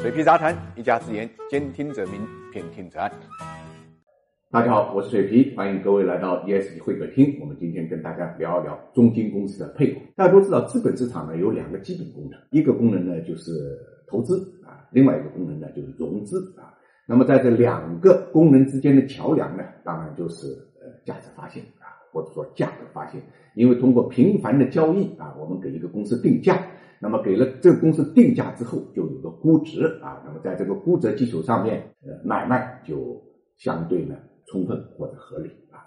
水皮杂谈，一家之言，兼听则明，偏听则暗。大家好，我是水皮，欢迎各位来到 ESG 会客厅。我们今天跟大家聊一聊中金公司的配股。大家都知道，资本市场呢有两个基本功能，一个功能呢就是投资啊，另外一个功能呢就是融资啊。那么在这两个功能之间的桥梁呢，当然就是呃价值发现啊，或者说价格发现。因为通过频繁的交易啊，我们给一个公司定价。那么给了这个公司定价之后，就有估值啊。那么在这个估值基础上面，呃，买卖就相对呢充分或者合理啊。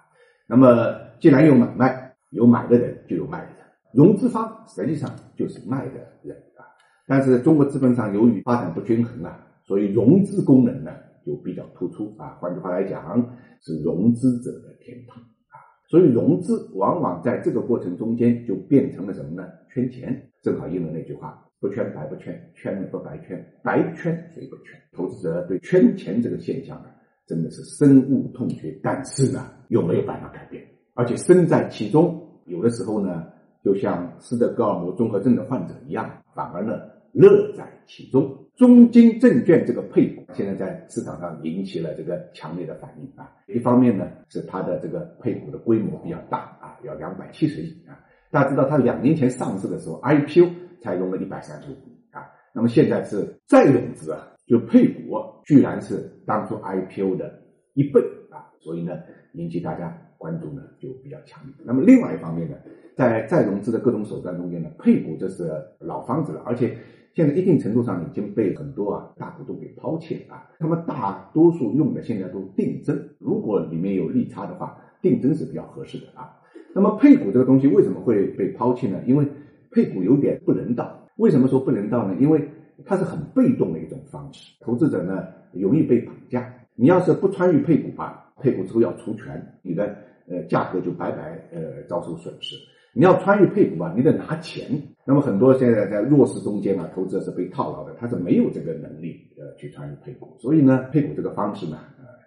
那么既然有买卖，有买的人就有卖的人，融资方实际上就是卖的人啊。但是中国资本市场由于发展不均衡啊，所以融资功能呢就比较突出啊。换句话来讲，是融资者的天堂啊。所以融资往往在这个过程中间就变成了什么呢？圈钱。正好应了那句话：不圈白不圈，圈不白圈，白圈谁不圈？投资者对圈钱这个现象呢，真的是深恶痛绝。但是呢，又没有办法改变，而且身在其中，有的时候呢，就像斯德哥尔摩综合症的患者一样，反而呢乐在其中。中金证券这个配股现在在市场上引起了这个强烈的反应啊。一方面呢，是它的这个配股的规模比较大啊，要两百七十亿啊。大家知道，它两年前上市的时候，IPO 才融了一百三十五亿啊。那么现在是再融资啊，就配股，居然是当初 IPO 的一倍啊。所以呢，引起大家关注呢就比较强烈。那么另外一方面呢，在再融资的各种手段中间呢，配股这是老方子了，而且现在一定程度上已经被很多啊大股东给抛弃了啊。他们大多数用的现在都定增，如果里面有利差的话，定增是比较合适的啊。那么配股这个东西为什么会被抛弃呢？因为配股有点不人道。为什么说不人道呢？因为它是很被动的一种方式，投资者呢容易被绑架。你要是不参与配股吧，配股之后要除权，你的呃价格就白白呃遭受损失。你要参与配股吧，你得拿钱。那么很多现在在弱势中间啊，投资者是被套牢的，他是没有这个能力呃去参与配股。所以呢，配股这个方式呢。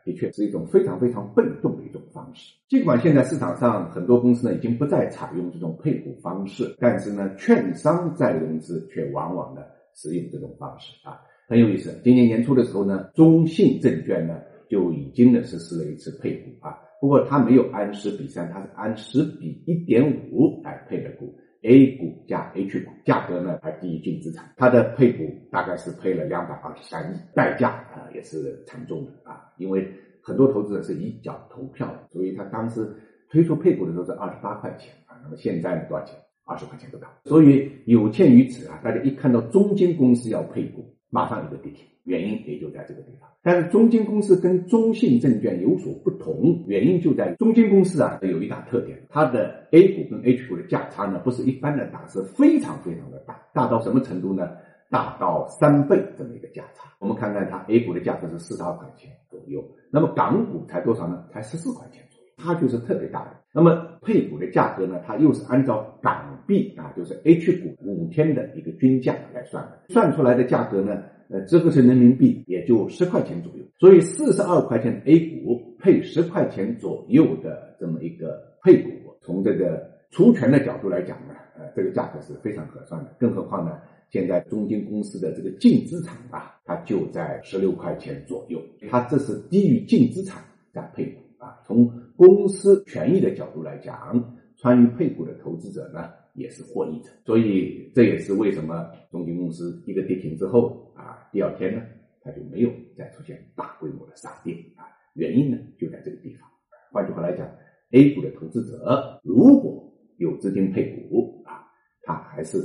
的确是一种非常非常被动的一种方式。尽管现在市场上很多公司呢已经不再采用这种配股方式，但是呢，券商再融资却往往呢使用这种方式啊，很有意思。今年年初的时候呢，中信证券呢就已经呢实施了一次配股啊，不过它没有按十比三，它是按十比一点五来配的股。A 股加 H 股，价格呢还低于净资产，它的配股大概是配了两百二十三亿，代价啊也是惨重的，因为很多投资者是一脚投票，所以他当时推出配股的时候是二十八块钱啊，那么现在呢多少钱？二十块钱不到，所以有鉴于此啊，大家一看到中金公司要配股。马上一个跌停，原因也就在这个地方。但是中金公司跟中信证券有所不同，原因就在中金公司啊有一大特点，它的 A 股跟 H 股的价差呢不是一般的大，是非常非常的大，大到什么程度呢？大到三倍这么一个价差。我们看看它 A 股的价格是四十二块钱左右，那么港股才多少呢？才十四块钱左右。它就是特别大的。那么配股的价格呢？它又是按照港币啊，就是 H 股五天的一个均价来算的，算出来的价格呢，呃，折合成人民币也就十块钱左右。所以四十二块钱的 A 股配十块钱左右的这么一个配股，从这个除权的角度来讲呢，呃，这个价格是非常合算的。更何况呢，现在中金公司的这个净资产啊，它就在十六块钱左右，它这是低于净资产在配股。啊，从公司权益的角度来讲，参与配股的投资者呢也是获益者，所以这也是为什么中金公司一个跌停之后啊，第二天呢它就没有再出现大规模的杀跌啊，原因呢就在这个地方。换句话来讲，A 股的投资者如果有资金配股啊，他还是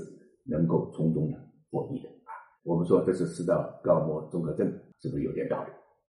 能够从中呢获益的啊。我们说这是斯德哥尔摩综合症，是不是有点道理？